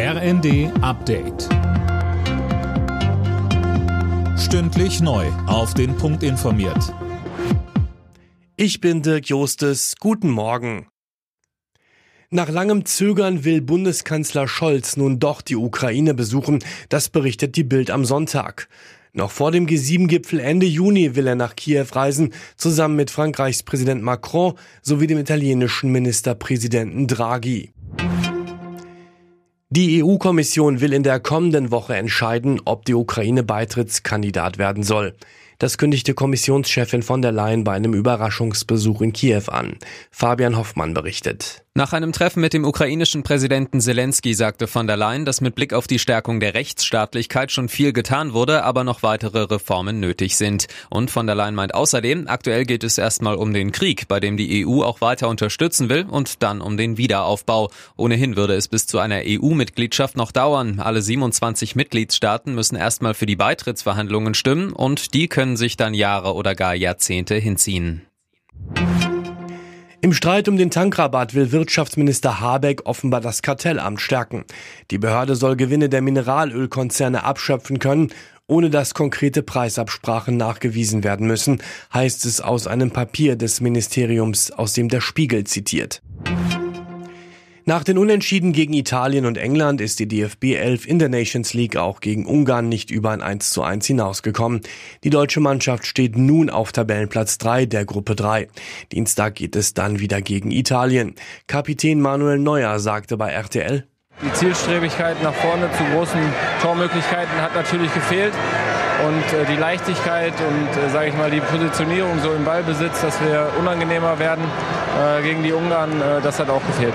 RND Update. Stündlich neu. Auf den Punkt informiert. Ich bin Dirk Jostes. Guten Morgen. Nach langem Zögern will Bundeskanzler Scholz nun doch die Ukraine besuchen. Das berichtet die Bild am Sonntag. Noch vor dem G7-Gipfel Ende Juni will er nach Kiew reisen, zusammen mit Frankreichs Präsident Macron sowie dem italienischen Ministerpräsidenten Draghi. Die EU-Kommission will in der kommenden Woche entscheiden, ob die Ukraine Beitrittskandidat werden soll. Das kündigte Kommissionschefin von der Leyen bei einem Überraschungsbesuch in Kiew an. Fabian Hoffmann berichtet. Nach einem Treffen mit dem ukrainischen Präsidenten Zelensky sagte von der Leyen, dass mit Blick auf die Stärkung der Rechtsstaatlichkeit schon viel getan wurde, aber noch weitere Reformen nötig sind. Und von der Leyen meint außerdem, aktuell geht es erstmal um den Krieg, bei dem die EU auch weiter unterstützen will und dann um den Wiederaufbau. Ohnehin würde es bis zu einer EU-Mitgliedschaft noch dauern. Alle 27 Mitgliedstaaten müssen erstmal für die Beitrittsverhandlungen stimmen und die können sich dann Jahre oder gar Jahrzehnte hinziehen. Im Streit um den Tankrabatt will Wirtschaftsminister Habeck offenbar das Kartellamt stärken. Die Behörde soll Gewinne der Mineralölkonzerne abschöpfen können, ohne dass konkrete Preisabsprachen nachgewiesen werden müssen, heißt es aus einem Papier des Ministeriums, aus dem der Spiegel zitiert. Nach den Unentschieden gegen Italien und England ist die DFB 11 in der Nations League auch gegen Ungarn nicht über ein 1 zu 1 hinausgekommen. Die deutsche Mannschaft steht nun auf Tabellenplatz 3 der Gruppe 3. Dienstag geht es dann wieder gegen Italien. Kapitän Manuel Neuer sagte bei RTL, die Zielstrebigkeit nach vorne zu großen Tormöglichkeiten hat natürlich gefehlt. Und äh, die Leichtigkeit und, äh, sage ich mal, die Positionierung so im Ballbesitz, dass wir unangenehmer werden äh, gegen die Ungarn, das hat auch gefehlt.